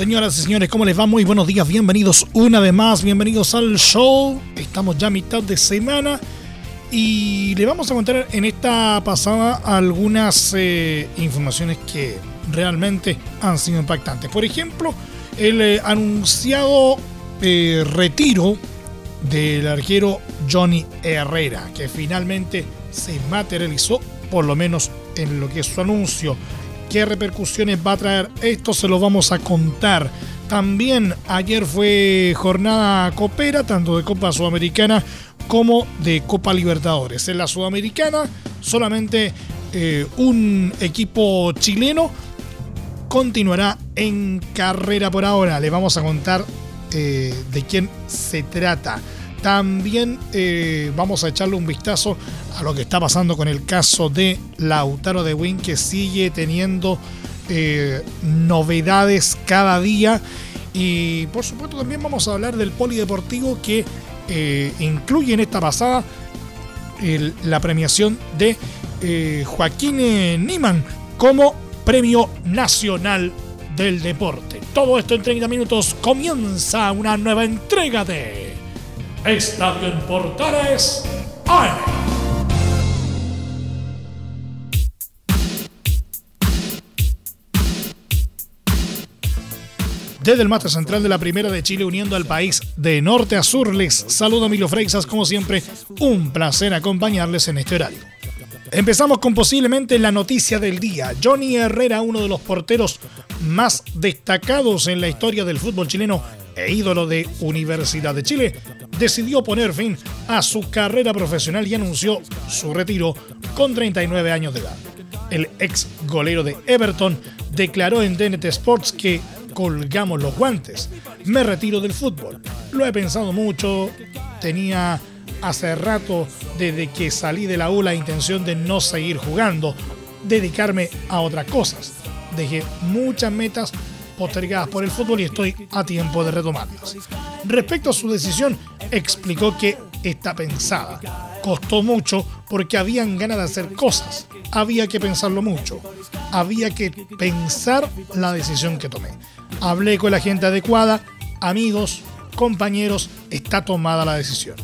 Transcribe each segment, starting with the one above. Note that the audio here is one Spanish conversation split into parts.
Señoras y señores, ¿cómo les va? Muy buenos días, bienvenidos una vez más, bienvenidos al show. Estamos ya a mitad de semana y le vamos a contar en esta pasada algunas eh, informaciones que realmente han sido impactantes. Por ejemplo, el eh, anunciado eh, retiro del arquero Johnny Herrera, que finalmente se materializó, por lo menos en lo que es su anuncio. ¿Qué repercusiones va a traer? Esto se lo vamos a contar. También ayer fue jornada copera, tanto de Copa Sudamericana como de Copa Libertadores. En la Sudamericana solamente eh, un equipo chileno continuará en carrera por ahora. Le vamos a contar eh, de quién se trata. También eh, vamos a echarle un vistazo a lo que está pasando con el caso de Lautaro de Win, que sigue teniendo eh, novedades cada día. Y por supuesto también vamos a hablar del polideportivo que eh, incluye en esta pasada la premiación de Joaquín Niman como Premio Nacional del Deporte. Todo esto en 30 minutos comienza una nueva entrega de Estadio en Portales Desde el mate central de la Primera de Chile, uniendo al país de norte a sur, les saluda Emilio Freixas. Como siempre, un placer acompañarles en este horario. Empezamos con posiblemente la noticia del día. Johnny Herrera, uno de los porteros más destacados en la historia del fútbol chileno e ídolo de Universidad de Chile, decidió poner fin a su carrera profesional y anunció su retiro con 39 años de edad. El ex golero de Everton declaró en DNT Sports que colgamos los guantes. Me retiro del fútbol. Lo he pensado mucho. Tenía hace rato, desde que salí de la U, la intención de no seguir jugando, dedicarme a otras cosas. Dejé muchas metas postergadas por el fútbol y estoy a tiempo de retomarlas. Respecto a su decisión, explicó que está pensada. Costó mucho porque habían ganas de hacer cosas. Había que pensarlo mucho. Había que pensar la decisión que tomé. Hablé con la gente adecuada, amigos, compañeros, está tomada la decisión.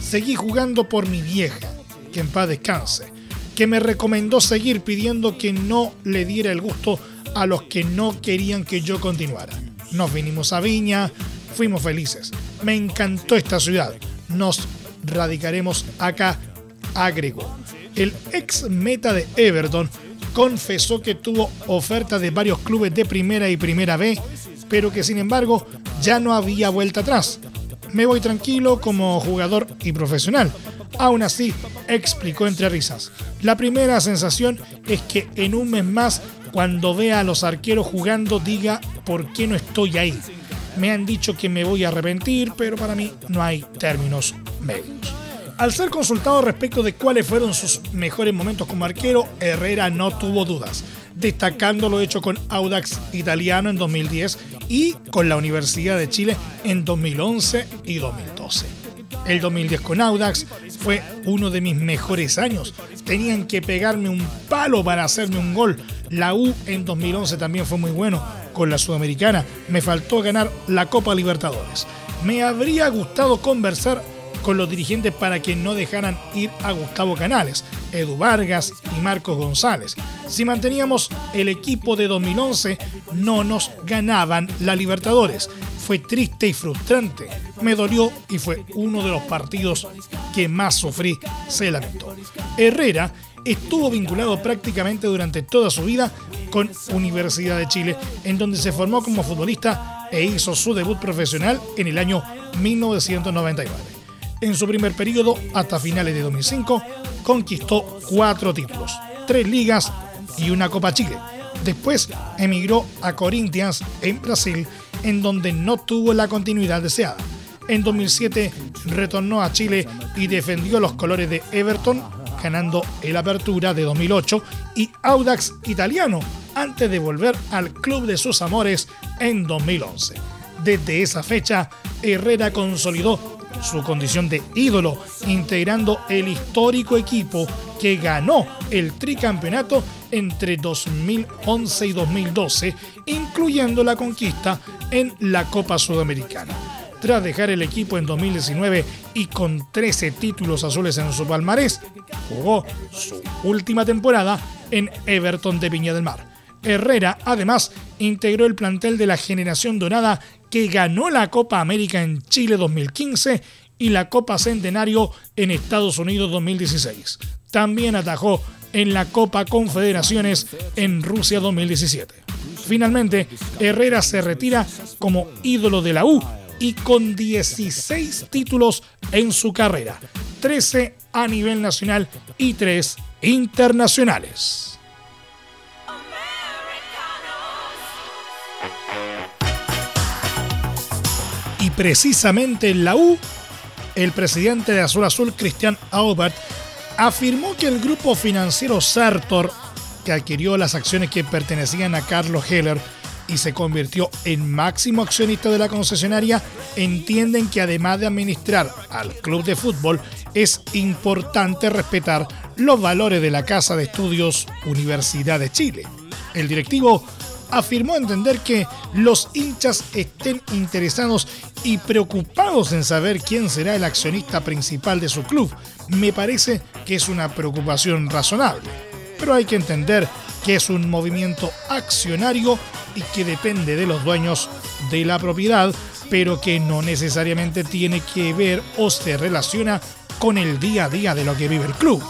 Seguí jugando por mi vieja, que en paz descanse, que me recomendó seguir pidiendo que no le diera el gusto a los que no querían que yo continuara. Nos vinimos a Viña, fuimos felices. Me encantó esta ciudad. Nos radicaremos acá, agregó. El ex meta de Everton confesó que tuvo ofertas de varios clubes de primera y primera B, pero que sin embargo ya no había vuelta atrás. Me voy tranquilo como jugador y profesional. Aún así, explicó entre risas. La primera sensación es que en un mes más cuando vea a los arqueros jugando diga por qué no estoy ahí. Me han dicho que me voy a arrepentir, pero para mí no hay términos medios. Al ser consultado respecto de cuáles fueron sus mejores momentos como arquero, Herrera no tuvo dudas, destacando lo hecho con Audax Italiano en 2010 y con la Universidad de Chile en 2011 y 2012. El 2010 con Audax fue uno de mis mejores años. Tenían que pegarme un palo para hacerme un gol la U en 2011 también fue muy bueno con la Sudamericana. Me faltó ganar la Copa Libertadores. Me habría gustado conversar con los dirigentes para que no dejaran ir a Gustavo Canales, Edu Vargas y Marcos González. Si manteníamos el equipo de 2011, no nos ganaban la Libertadores. Fue triste y frustrante. Me dolió y fue uno de los partidos que más sufrí, se lamentó. Herrera estuvo vinculado prácticamente durante toda su vida con Universidad de Chile, en donde se formó como futbolista e hizo su debut profesional en el año 1999. En su primer periodo, hasta finales de 2005, conquistó cuatro títulos, tres ligas y una Copa Chile. Después emigró a Corinthians en Brasil, en donde no tuvo la continuidad deseada. En 2007 retornó a Chile y defendió los colores de Everton, ganando el Apertura de 2008 y Audax Italiano antes de volver al club de sus amores en 2011. Desde esa fecha, Herrera consolidó su condición de ídolo, integrando el histórico equipo que ganó el tricampeonato entre 2011 y 2012, incluyendo la conquista en la Copa Sudamericana. Tras dejar el equipo en 2019 y con 13 títulos azules en su palmarés, jugó su última temporada en Everton de Viña del Mar. Herrera, además, integró el plantel de la generación dorada que ganó la Copa América en Chile 2015 y la Copa Centenario en Estados Unidos 2016. También atajó en la Copa Confederaciones en Rusia 2017. Finalmente, Herrera se retira como ídolo de la U y con 16 títulos en su carrera, 13 a nivel nacional y 3 internacionales. Precisamente en la U, el presidente de Azul Azul, Cristian Aubert, afirmó que el grupo financiero Sartor, que adquirió las acciones que pertenecían a Carlos Heller y se convirtió en máximo accionista de la concesionaria, entienden que además de administrar al club de fútbol, es importante respetar los valores de la Casa de Estudios Universidad de Chile. El directivo afirmó entender que los hinchas estén interesados y preocupados en saber quién será el accionista principal de su club. Me parece que es una preocupación razonable, pero hay que entender que es un movimiento accionario y que depende de los dueños de la propiedad, pero que no necesariamente tiene que ver o se relaciona con el día a día de lo que vive el club.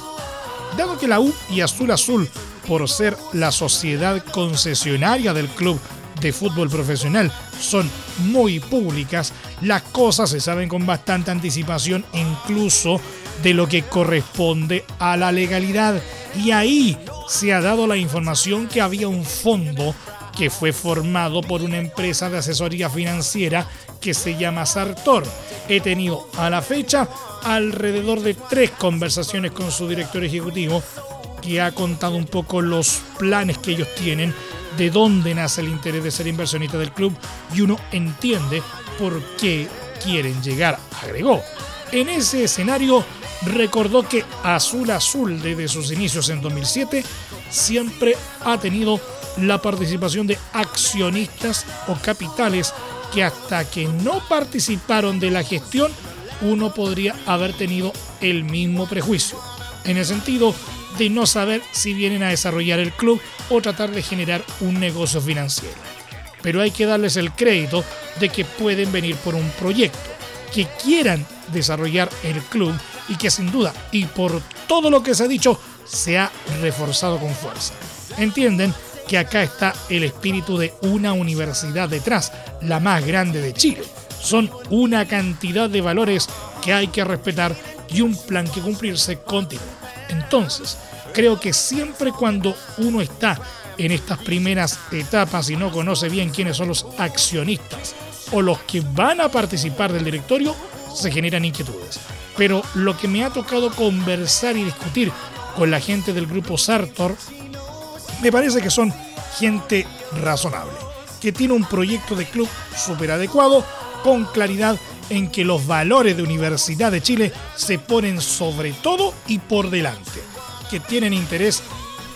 Dado que la U y Azul Azul por ser la sociedad concesionaria del club de fútbol profesional son muy públicas, las cosas se saben con bastante anticipación incluso de lo que corresponde a la legalidad. Y ahí se ha dado la información que había un fondo que fue formado por una empresa de asesoría financiera que se llama Sartor. He tenido a la fecha alrededor de tres conversaciones con su director ejecutivo que ha contado un poco los planes que ellos tienen, de dónde nace el interés de ser inversionista del club y uno entiende por qué quieren llegar, agregó. En ese escenario recordó que Azul Azul desde sus inicios en 2007 siempre ha tenido la participación de accionistas o capitales que hasta que no participaron de la gestión uno podría haber tenido el mismo prejuicio. En el sentido de no saber si vienen a desarrollar el club o tratar de generar un negocio financiero. Pero hay que darles el crédito de que pueden venir por un proyecto, que quieran desarrollar el club y que sin duda, y por todo lo que se ha dicho, se ha reforzado con fuerza. Entienden que acá está el espíritu de una universidad detrás, la más grande de Chile. Son una cantidad de valores que hay que respetar y un plan que cumplirse continuo. Entonces, creo que siempre cuando uno está en estas primeras etapas y no conoce bien quiénes son los accionistas o los que van a participar del directorio, se generan inquietudes. Pero lo que me ha tocado conversar y discutir con la gente del grupo Sartor, me parece que son gente razonable, que tiene un proyecto de club súper adecuado, con claridad en que los valores de Universidad de Chile se ponen sobre todo y por delante que tienen interés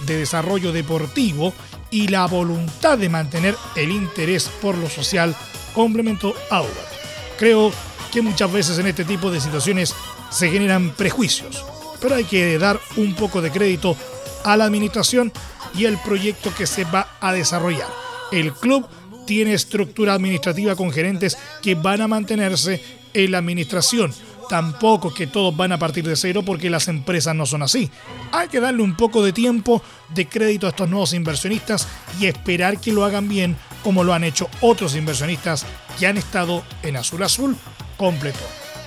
de desarrollo deportivo y la voluntad de mantener el interés por lo social, complementó Aubert. Creo que muchas veces en este tipo de situaciones se generan prejuicios, pero hay que dar un poco de crédito a la administración y el proyecto que se va a desarrollar. El club tiene estructura administrativa con gerentes que van a mantenerse en la administración tampoco que todos van a partir de cero porque las empresas no son así. Hay que darle un poco de tiempo, de crédito a estos nuevos inversionistas y esperar que lo hagan bien como lo han hecho otros inversionistas que han estado en Azul Azul completo.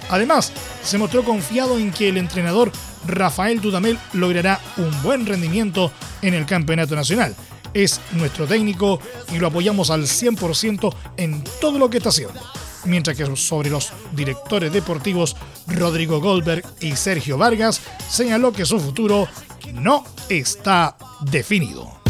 Además, se mostró confiado en que el entrenador Rafael Dudamel logrará un buen rendimiento en el campeonato nacional. es nuestro técnico y lo apoyamos al 100% en todo lo que está haciendo. Mientras que sobre los directores deportivos Rodrigo Goldberg y Sergio Vargas señaló que su futuro no está definido.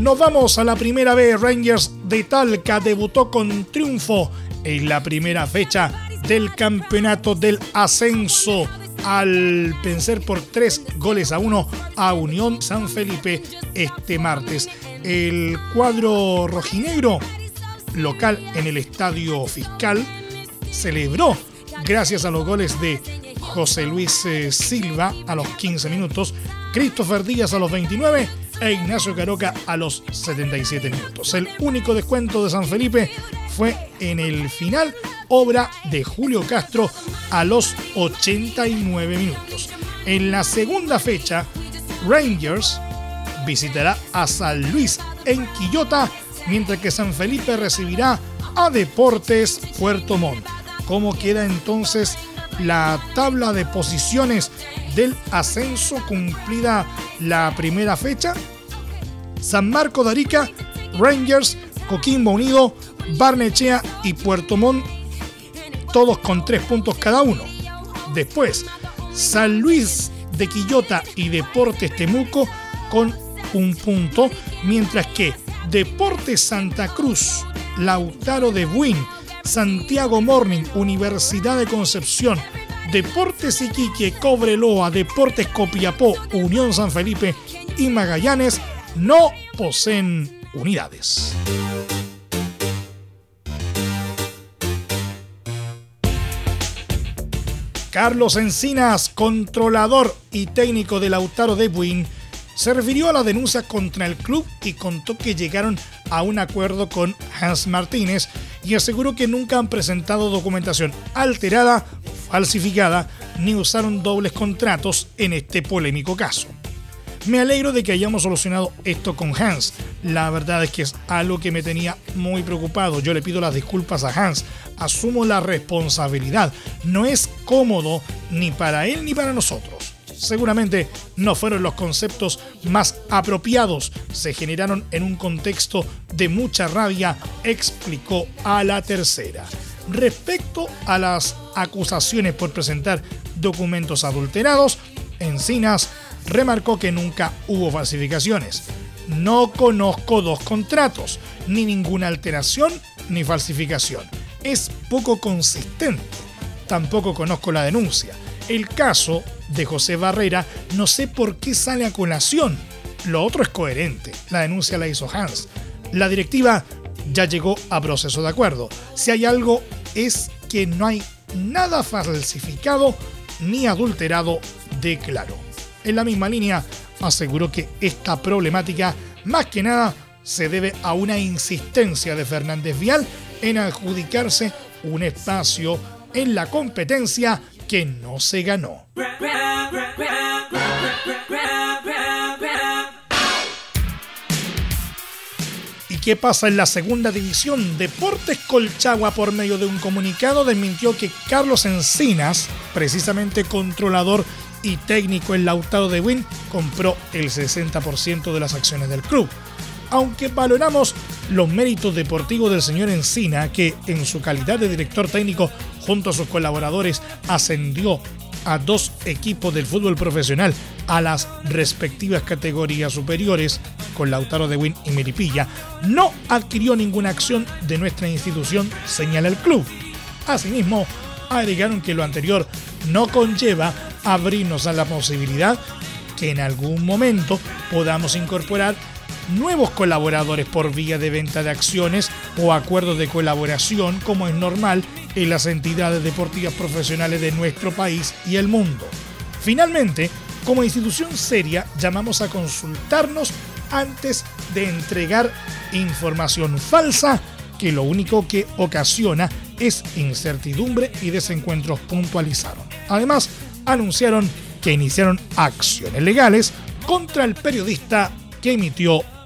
Nos vamos a la primera vez. Rangers de Talca debutó con triunfo en la primera fecha del campeonato del ascenso al vencer por tres goles a uno a Unión San Felipe este martes. El cuadro rojinegro local en el Estadio Fiscal celebró gracias a los goles de José Luis eh, Silva a los 15 minutos, Christopher Díaz a los 29 e Ignacio Caroca a los 77 minutos. El único descuento de San Felipe fue en el final, obra de Julio Castro a los 89 minutos. En la segunda fecha, Rangers visitará a San Luis en Quillota, mientras que San Felipe recibirá a Deportes Puerto Montt. ¿Cómo queda entonces la tabla de posiciones del ascenso cumplida la primera fecha. San Marco de Arica, Rangers, Coquimbo Unido, Barnechea y Puerto Montt, todos con tres puntos cada uno. Después, San Luis de Quillota y Deportes Temuco con un punto, mientras que Deportes Santa Cruz, Lautaro de Buin, Santiago Morning, Universidad de Concepción, Deportes Iquique, Cobreloa, Deportes Copiapó, Unión San Felipe y Magallanes no poseen unidades. Carlos Encinas, controlador y técnico del Lautaro de Buin, se refirió a la denuncia contra el club y contó que llegaron a un acuerdo con Hans Martínez y aseguró que nunca han presentado documentación alterada falsificada ni usaron dobles contratos en este polémico caso. Me alegro de que hayamos solucionado esto con Hans. La verdad es que es algo que me tenía muy preocupado. Yo le pido las disculpas a Hans. Asumo la responsabilidad. No es cómodo ni para él ni para nosotros. Seguramente no fueron los conceptos más apropiados. Se generaron en un contexto de mucha rabia, explicó a la tercera. Respecto a las acusaciones por presentar documentos adulterados, Encinas remarcó que nunca hubo falsificaciones. No conozco dos contratos, ni ninguna alteración ni falsificación. Es poco consistente. Tampoco conozco la denuncia. El caso de José Barrera no sé por qué sale a colación. Lo otro es coherente. La denuncia la hizo Hans. La directiva ya llegó a proceso de acuerdo. Si hay algo es que no hay nada falsificado ni adulterado, declaró. En la misma línea, aseguró que esta problemática más que nada se debe a una insistencia de Fernández Vial en adjudicarse un espacio en la competencia que no se ganó. qué pasa en la segunda división. Deportes Colchagua, por medio de un comunicado, desmintió que Carlos Encinas, precisamente controlador y técnico en Lautaro de Win, compró el 60% de las acciones del club. Aunque valoramos los méritos deportivos del señor Encina, que en su calidad de director técnico junto a sus colaboradores ascendió a dos equipos del fútbol profesional a las respectivas categorías superiores, con Lautaro de Win y Meripilla, no adquirió ninguna acción de nuestra institución, señala el club. Asimismo, agregaron que lo anterior no conlleva abrirnos a la posibilidad que en algún momento podamos incorporar nuevos colaboradores por vía de venta de acciones o acuerdos de colaboración como es normal en las entidades deportivas profesionales de nuestro país y el mundo. Finalmente, como institución seria, llamamos a consultarnos antes de entregar información falsa que lo único que ocasiona es incertidumbre y desencuentros puntualizaron. Además, anunciaron que iniciaron acciones legales contra el periodista que emitió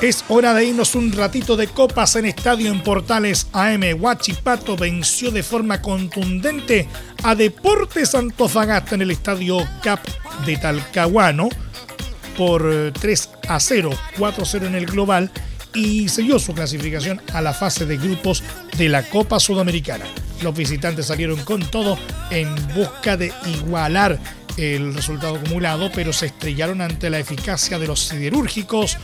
Es hora de irnos un ratito de copas en Estadio en Portales AM. Huachipato venció de forma contundente a Deportes Antofagasta en el Estadio Cap de Talcahuano por 3 eh, a 0, 4 a 0 en el global y selló su clasificación a la fase de grupos de la Copa Sudamericana. Los visitantes salieron con todo en busca de igualar el resultado acumulado, pero se estrellaron ante la eficacia de los siderúrgicos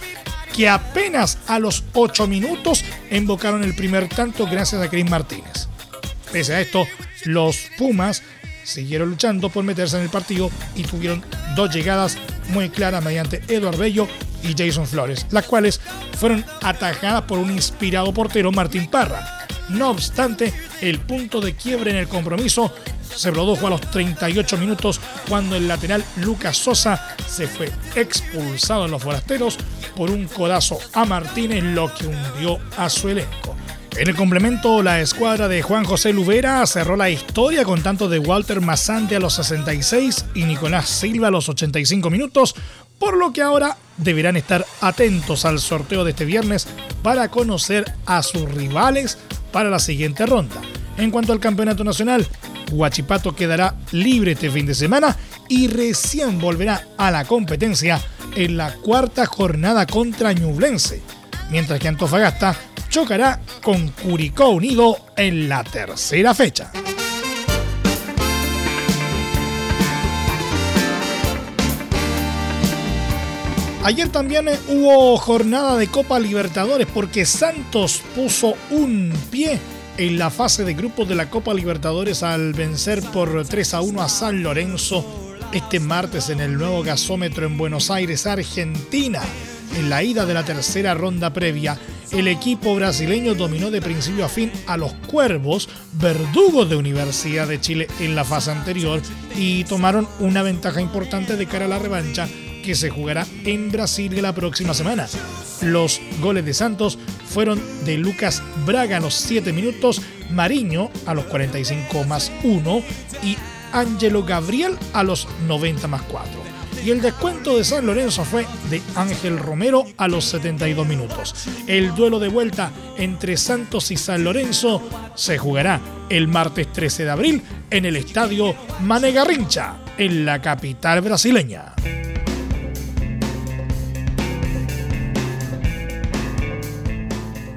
que apenas a los 8 minutos invocaron el primer tanto gracias a Chris Martínez. Pese a esto, los Pumas siguieron luchando por meterse en el partido y tuvieron dos llegadas muy claras mediante Eduardo Bello y Jason Flores, las cuales fueron atajadas por un inspirado portero Martín Parra. No obstante, el punto de quiebre en el compromiso se produjo a los 38 minutos cuando el lateral Lucas Sosa se fue expulsado en los forasteros por un codazo a Martínez, lo que hundió a su elenco. En el complemento, la escuadra de Juan José Lubera cerró la historia con tanto de Walter Massante a los 66 y Nicolás Silva a los 85 minutos, por lo que ahora deberán estar atentos al sorteo de este viernes para conocer a sus rivales para la siguiente ronda. En cuanto al campeonato nacional, Huachipato quedará libre este fin de semana y recién volverá a la competencia en la cuarta jornada contra Ñublense, mientras que Antofagasta chocará con Curicó Unido en la tercera fecha. Ayer también hubo jornada de Copa Libertadores porque Santos puso un pie en la fase de grupos de la Copa Libertadores al vencer por 3 a 1 a San Lorenzo este martes en el nuevo gasómetro en Buenos Aires, Argentina. En la ida de la tercera ronda previa, el equipo brasileño dominó de principio a fin a los Cuervos, verdugos de Universidad de Chile en la fase anterior, y tomaron una ventaja importante de cara a la revancha que se jugará en Brasil la próxima semana. Los goles de Santos fueron de Lucas Braga a los 7 minutos, Mariño a los 45 más 1 y Ángelo Gabriel a los 90 más 4. Y el descuento de San Lorenzo fue de Ángel Romero a los 72 minutos. El duelo de vuelta entre Santos y San Lorenzo se jugará el martes 13 de abril en el estadio Manegarrincha, en la capital brasileña.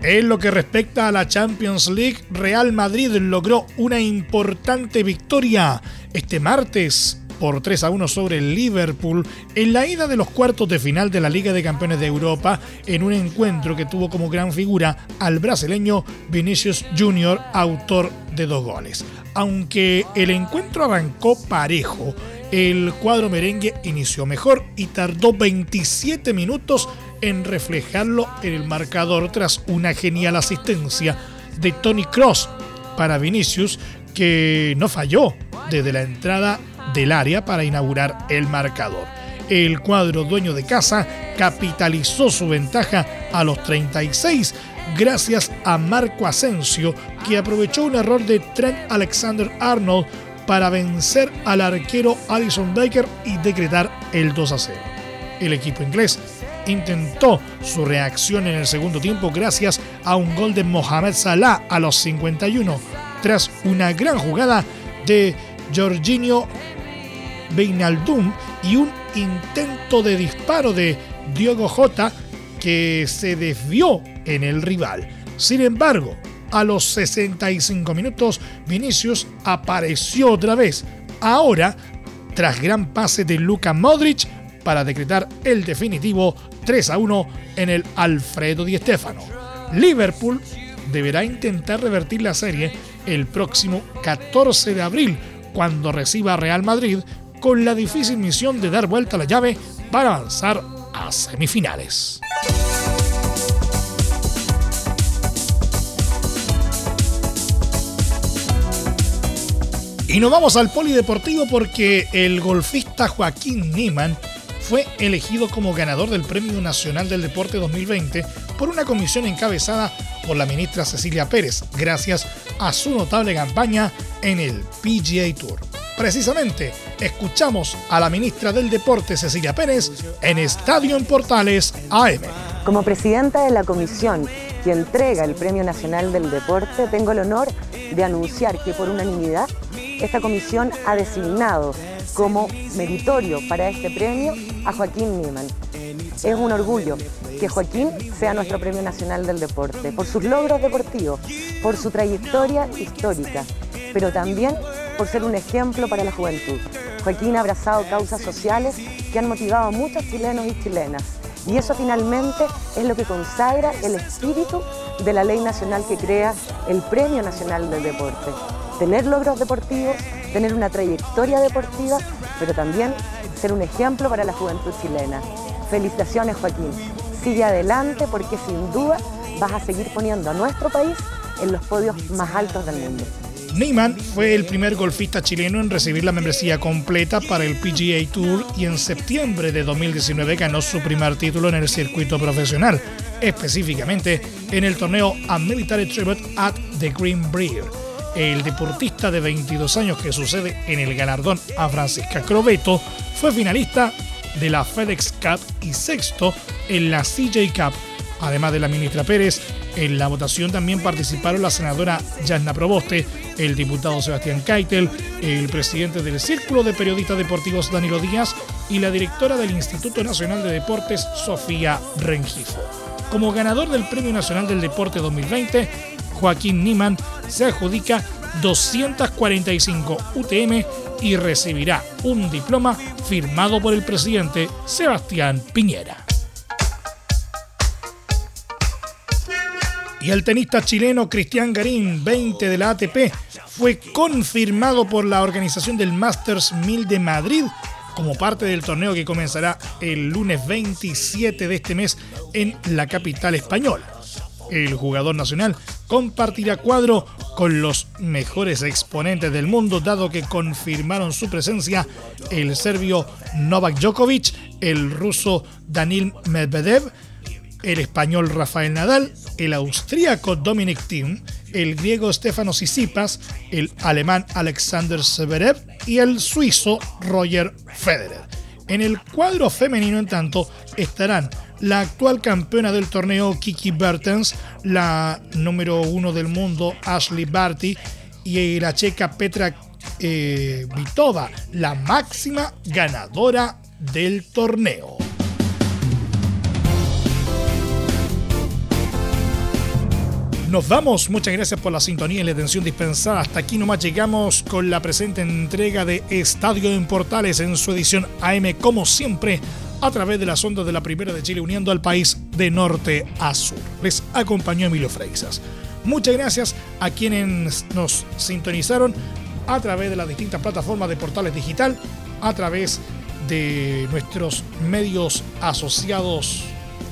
En lo que respecta a la Champions League, Real Madrid logró una importante victoria este martes por 3 a 1 sobre el Liverpool en la ida de los cuartos de final de la Liga de Campeones de Europa en un encuentro que tuvo como gran figura al brasileño Vinicius Junior, autor de dos goles. Aunque el encuentro arrancó parejo, el cuadro merengue inició mejor y tardó 27 minutos en reflejarlo en el marcador tras una genial asistencia de Tony Cross para Vinicius, que no falló desde la entrada del área para inaugurar el marcador. El cuadro dueño de casa capitalizó su ventaja a los 36 gracias a Marco Asensio, que aprovechó un error de Trent Alexander Arnold para vencer al arquero Alison Baker y decretar el 2 a 0. El equipo inglés intentó su reacción en el segundo tiempo gracias a un gol de Mohamed Salah a los 51, tras una gran jugada de Jorginho Beinaldum y un intento de disparo de Diogo Jota que se desvió en el rival. Sin embargo, a los 65 minutos, Vinicius apareció otra vez. Ahora, tras gran pase de Luka Modric para decretar el definitivo 3 a 1 en el Alfredo Di Stéfano. Liverpool deberá intentar revertir la serie el próximo 14 de abril, cuando reciba a Real Madrid, con la difícil misión de dar vuelta a la llave para avanzar a semifinales. Y nos vamos al polideportivo porque el golfista Joaquín Niemann fue elegido como ganador del Premio Nacional del Deporte 2020 por una comisión encabezada por la ministra Cecilia Pérez, gracias a su notable campaña en el PGA Tour. Precisamente, escuchamos a la ministra del Deporte Cecilia Pérez en Estadio en Portales AM. Como presidenta de la comisión que entrega el Premio Nacional del Deporte, tengo el honor de anunciar que por unanimidad esta comisión ha designado como meritorio para este premio a Joaquín Niemann. Es un orgullo que Joaquín sea nuestro Premio Nacional del Deporte, por sus logros deportivos, por su trayectoria histórica, pero también por ser un ejemplo para la juventud. Joaquín ha abrazado causas sociales que han motivado a muchos chilenos y chilenas. Y eso finalmente es lo que consagra el espíritu de la ley nacional que crea el Premio Nacional del Deporte. Tener logros deportivos, tener una trayectoria deportiva, pero también ser un ejemplo para la juventud chilena. Felicitaciones Joaquín. Sigue adelante porque sin duda vas a seguir poniendo a nuestro país en los podios más altos del mundo. Neyman fue el primer golfista chileno en recibir la membresía completa para el PGA Tour y en septiembre de 2019 ganó su primer título en el circuito profesional, específicamente en el torneo A Military Tribute at the Green Brier. El deportista de 22 años que sucede en el galardón a Francisca Crobeto fue finalista de la FedEx Cup y sexto en la CJ Cup. Además de la ministra Pérez, en la votación también participaron la senadora Yasna Proboste, el diputado Sebastián Keitel, el presidente del Círculo de Periodistas Deportivos Danilo Díaz y la directora del Instituto Nacional de Deportes Sofía Rengifo. Como ganador del Premio Nacional del Deporte 2020, Joaquín Niman se adjudica 245 UTM y recibirá un diploma firmado por el presidente Sebastián Piñera. Y el tenista chileno Cristian Garín, 20 de la ATP, fue confirmado por la organización del Masters 1000 de Madrid como parte del torneo que comenzará el lunes 27 de este mes en la capital española. El jugador nacional compartirá cuadro con los mejores exponentes del mundo, dado que confirmaron su presencia el serbio Novak Djokovic, el ruso Danil Medvedev, el español Rafael Nadal, el austríaco Dominic Thiem, el griego Stefano Tsitsipas, el alemán Alexander Zverev y el suizo Roger Federer. En el cuadro femenino, en tanto, estarán la actual campeona del torneo Kiki Bertens, la número uno del mundo Ashley Barty y la checa Petra eh, Vitova, la máxima ganadora del torneo. Nos vamos, muchas gracias por la sintonía y la atención dispensada. Hasta aquí nomás llegamos con la presente entrega de Estadio en Portales en su edición AM, como siempre, a través de las ondas de la Primera de Chile, uniendo al país de norte a sur. Les acompañó Emilio Freixas. Muchas gracias a quienes nos sintonizaron a través de las distintas plataformas de Portales Digital, a través de nuestros medios asociados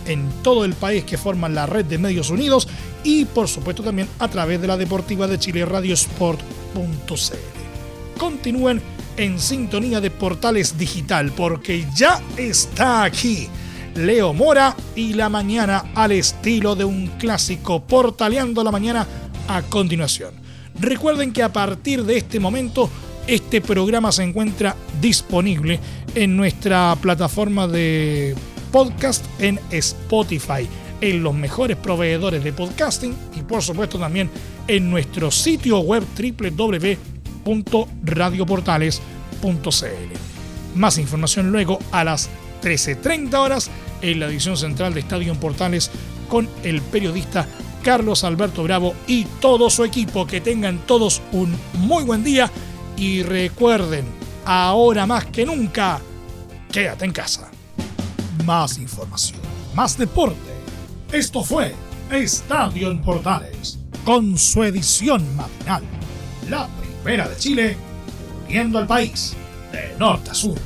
en todo el país que forman la red de medios unidos y por supuesto también a través de la Deportiva de Chile Radiosport.cl. Continúen en sintonía de Portales Digital porque ya está aquí Leo Mora y la mañana al estilo de un clásico portaleando la mañana a continuación. Recuerden que a partir de este momento este programa se encuentra disponible en nuestra plataforma de podcast en Spotify, en los mejores proveedores de podcasting y por supuesto también en nuestro sitio web www.radioportales.cl. Más información luego a las 13.30 horas en la edición central de Estadio en Portales con el periodista Carlos Alberto Bravo y todo su equipo. Que tengan todos un muy buen día y recuerden, ahora más que nunca, quédate en casa más información, más deporte. Esto fue Estadio en Portales, con su edición matinal. La de Chile, viendo al país de norte a sur.